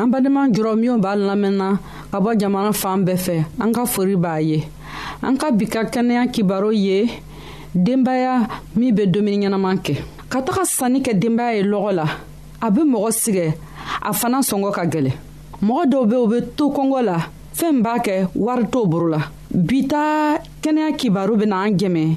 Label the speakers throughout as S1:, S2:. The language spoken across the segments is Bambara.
S1: an
S2: badenma jɔrɔ minw b'a lamɛnna ka bɔ jamana fan bɛɛ fɛ an ka fori b'a ye an ka bi ka kɛnɛya kibaro ye denbaya min bɛ dumuni ɲɛnama kɛ ka taga sanni kɛ denbaya ye lɔgɔ la a bɛ mɔgɔ sigɛ a fana sɔngɔ ka gɛlɛ mɔgɔ dɔw bɛ u bɛ to kɔngɔ la fɛn b'a kɛ wari t'o boro la bi ta kɛnɛya kibaru bɛ na an jɛmɛ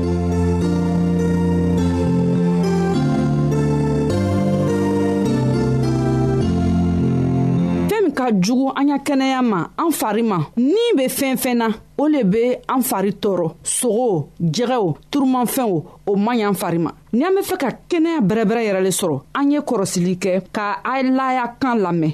S2: jugu an ya kɛnɛya ma an fari ma ni be fɛn fɛn na o le be an fari tɔɔrɔ sogo jɛgɛw turumanfɛnw o man y'an fari ma ni an be fɛ ka kɛnɛya bɛrɛbɛrɛ yɛrɛ le sɔrɔ an ye kɔrɔsili kɛ ka a laya kan lamɛn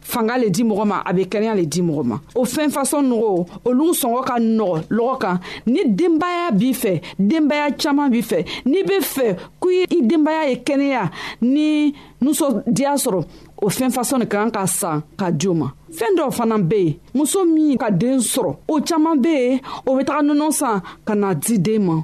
S2: fanga le di mɔgɔ ma a bɛ kɛnɛya le di mɔgɔ ma o fɛn fasɔn nɔgɔ olu sɔngɔ ka nɔgɔ lɔgɔ kan ni denbaya b'i fɛ denbaya caman b'i fɛ n'i bɛ fɛ ko i denbaya ye kɛnɛya ni nisɔndiya sɔrɔ o fɛn fasɔn de kan ka san ka di o ma fɛn dɔw fana bɛ yen muso min ka den sɔrɔ o caman bɛ yen o bɛ taga nɔnɔ san ka na di den ma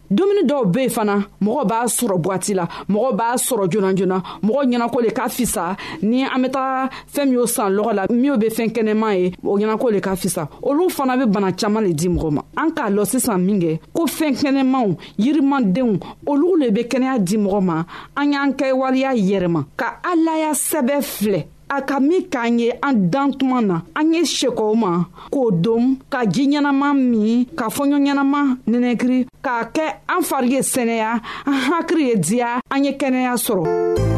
S2: dumuni dɔw be fana mɔgɔ b'a sɔrɔ bwati la mɔgɔ b'a sɔrɔ joonajona mɔgɔ ɲɛnako le ka fisa ni an be taga fɛɛn min y'o san lɔgɔ la minw be fɛɛn kɛnɛman ye o ɲɛnako le ka fisa olu fana be bana caaman le di mɔgɔ ma an k'a lɔ sisan minkɛ ko fɛɛn kɛnɛmanw yirimandenw olu le be kɛnɛya di mɔgɔ ma an y'an kɛ waleya yɛrɛma ka alaya sɛbɛ filɛ a ka min k'an ye an dan tuma na an ye sekɔw ma k'o don ka ji ɲɛnama min ka fɔɲɔ ɲɛnama nɛnɛkiri k'a kɛ an fari ye sɛnɛya an hakili ye diya an ye kɛnɛya sɔrɔ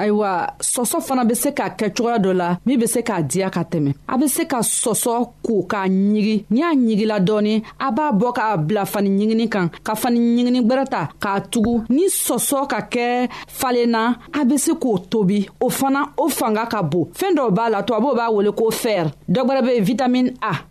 S2: ayiwa sɔsɔ fana bɛ se ka kɛ cogoya dɔ la min bɛ se k'a diya ka tɛmɛ a bɛ se ka sɔsɔ ko k'a ɲigi n'i y'a ɲigila dɔɔnin a b'a bɔ k'a bila fani ɲigini kan ka fani ɲigini gbɛrɛ ta k'a tugu ni sɔsɔ ka kɛ falen na a bɛ se k'o tobi o fana o fanga ka bon fɛn dɔw b'a la tubabuw b'a wele ko fɛrɛ dɔ wɛrɛ bɛ yen vitamini a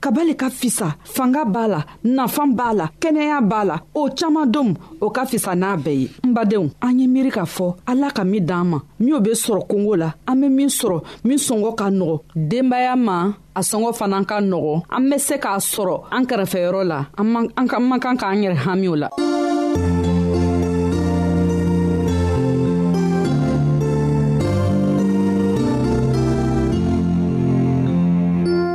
S2: kabali ka fisa fanga b'a la nafan b'a la kɛnɛya b'a la o caaman donw o ka fisa n'a bɛɛ ye n badenw an ye miiri k'a fɔ ala ka min d'an ma minw be sɔrɔ kongo la an be min sɔrɔ min sɔngɔ ka nɔgɔ denbaya ma a sɔngɔ fana ka nɔgɔ an be se k'a sɔrɔ an kɛrɛfɛyɔrɔ la an man kan k'an yɛrɛ hamiw la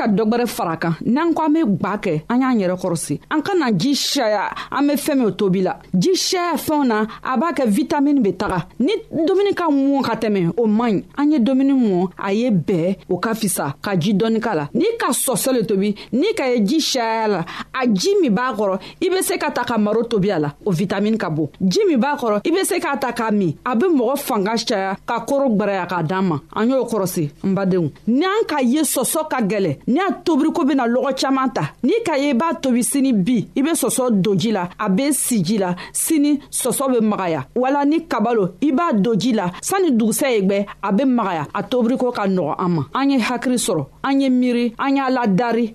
S2: ka dɔ gwɛrɛ fara kan n'an ko an be gwa kɛ an y'an yɛrɛ kɔrɔsi an ka na ji saya an be fɛɛn min o tobi la ji sɛ fɛnw na a b'a kɛ vitamini bɛ taga ni dumuni ka mɔn ka tɛmɛ o man ɲi an ye dumuni mɔn a ye bɛɛ o ka fisa ka ji dɔɔni k'a la n'i ka sɔsɔ le tobi n'i ka ye ji sɛya la a ji min b'a kɔrɔ i bɛ se ka ta ka maro tobi a la o vitamini ka bon ji min b'a kɔrɔ i bɛ se k'a ta k'a min a bɛ mɔgɔ fanga caya ka koro gbaraya k'a d'an ma an y'o kɔrɔsi n badenw n'an ka ye sɔsɔ ka gɛlɛ ni a tobiriko bena lɔgɔ caaman ta n'i ka ye i b'a tobi sini bi i be sɔsɔ don ji la a be si ji la sini sɔsɔ be magaya wala ni kabalo i b'a don ji la sanni dugusɛ ye gwɛ a be magaya a tobiriko ka nɔgɔ an ma an ye hakiri sɔrɔ an ye miiri an y'a ladari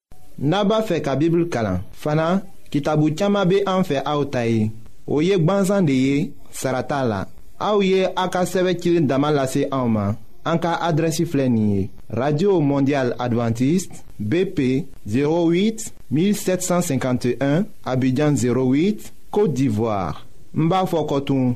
S2: n'a b'a
S3: fɛ ka bibulu kalan fana kitabu caman bɛ an fɛ aw ta ye o ye gbansan de ye sara t'a la aw ye a ka sɛbɛn cilen dama lase anw ma an ka adrɛsi filɛ nin ye radio mondial adventiste bp 08 1751 abidjan 08 côte d'ivoire n b'a fɔ kɔtun.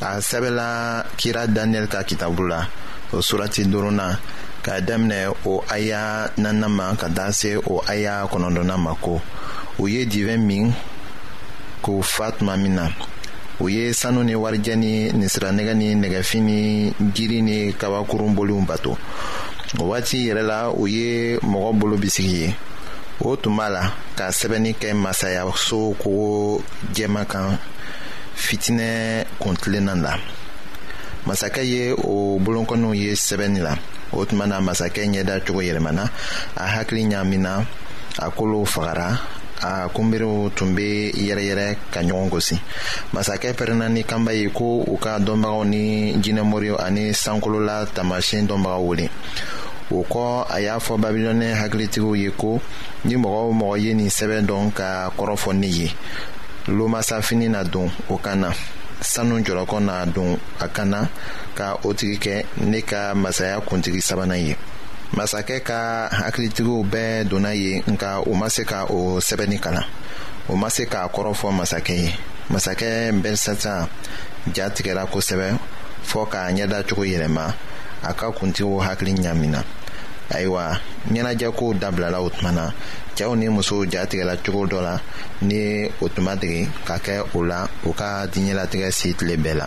S3: a sɛbɛla kira daniyɛli ka kitabu la o surati duruna k'a daminɛ o aya nanna ma ka taa se o aya kɔnɔntɔnna ma ko u ye divɛn min k'u fa tuma min na u ye sanu ni warijɛ ni nisiranɛgɛ ni nɛgɛfin ni jiri ni kabakurun boliw bato o waati yɛrɛ la o ye mɔgɔ bolo bisigi ye o tun b'a la ka sɛbɛnni kɛ masaya so kogo jɛma kan fitinɛ kuntilenna la masakɛ ye o bolonkɔniw ye sɛbɛnni la o tuma na masakɛ ɲɛda cogo yɛlɛmana a hakili ɲaamina a kolow fagara a kunberew tun bɛ yɛrɛyɛrɛ ka ɲɔgɔn gosi masakɛ pɛrɛnna ni kanba ye ko u ka dɔnbagaw ni jinɛmoriw ani sankolola taamasiyɛn dɔnbagaw wele o kɔ a y'a fɔ babilɔnɛ hakilitigiw ye ko ni mɔgɔ o mɔgɔ ye nin sɛbɛn dɔn ka kɔrɔfɔ ne ye lomasafini na don o kan na sanu jɔlɔkɔ na don a kan na ka o tigi kɛ ne ka masaya kuntigi sabanan ye masakɛ ka hakilitigiw bɛɛ donna yen nka u ma se ka o sɛbɛnni kalan u ma se k'a kɔrɔfɔ masakɛ ye masakɛ bɛlsatan ja tigɛra kosɛbɛ fɔɔ k'a ɲɛda cogo yɛlɛma a ka kuntigiw hakili ɲamina ayiwa ɲɛnajɛkow dabilala o tuma na cɛw ni musow ja tigɛla cogo dɔ la ni o tuma dege ka kɛ o la u ka diɲɛlatigɛ si tile bɛɛ la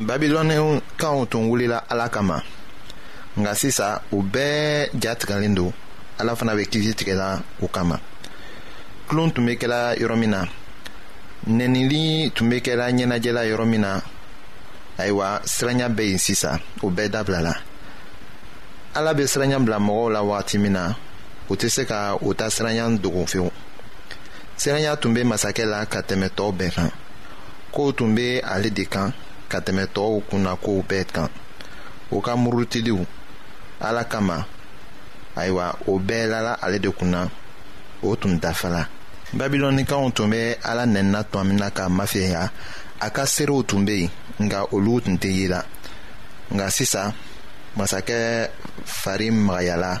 S3: babilɔnɛnw kanw tun wulila ala kama nka sisan u bɛɛ ja tigɛlen don ala fana bɛ kisi tigɛla u kama tulon tun bɛ kɛla yɔrɔ min na nɛnili tun bɛ kɛla ɲɛnajɛla yɔrɔ min na ayiwa siranya bɛ yen sisan o bɛɛ dabilala ala bɛ siranya bila mɔgɔw la wagati min na u tɛ se ka u ta siranya dogo fewu siranya tun bɛ masakɛ la ka tɛmɛ tɔw bɛɛ kan kow tun bɛ ale de kan ka tɛmɛ tɔɔw kunna kow bɛɛ kan o ka murutiliw ala kama ayiwa o bɛɛ lala ale de kunna o tun dafala babilɔnikanw tun bɛ ala nɛnina tuma min na k'a mafɛya a ka seerew tun bɛ yen nka olu tun tɛ ye la nka sisan masakɛ fari magayala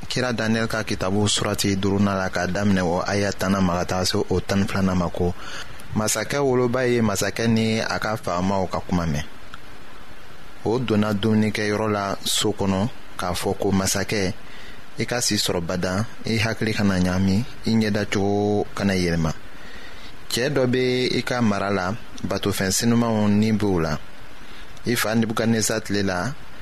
S3: kira daniyɛli ka kitabu surati duruna la k'a daminɛ o aya tanna ma ka taga se o tan filanan ma ko masakɛ woloba ye masakɛ ni a ka faamaw ka kuma mɛn o donna dumunikɛyɔrɔ la so kɔnɔ k'a fɔ ko masakɛ i ka si sɔrɔ badan i hakili kana ɲaami i ɲɛda cogo kana yɛlɛma cɛɛ dɔ be i ka mara la batofɛn sinumanw ni b'o la i fa nebukadnezar tile la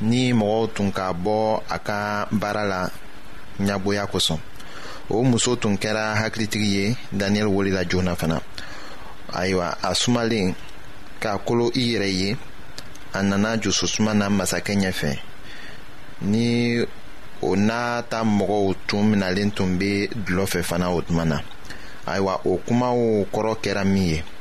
S3: ni mɔgɔw tun ka bɔ a ka baara la ɲɛgoya kosɔn o muso tun kɛra hakilitigi ye daniyɛli wolila joona fana ayiwa a sumalen k'a kolo i yɛrɛ ye a nana jususuma na masakɛ ɲɛfɛ ni o n'a ta mɔgɔw tun minalen tun bɛ dulɔ fɛ fana o tuma na ayiwa o kumaw kɔrɔ kɛra min ye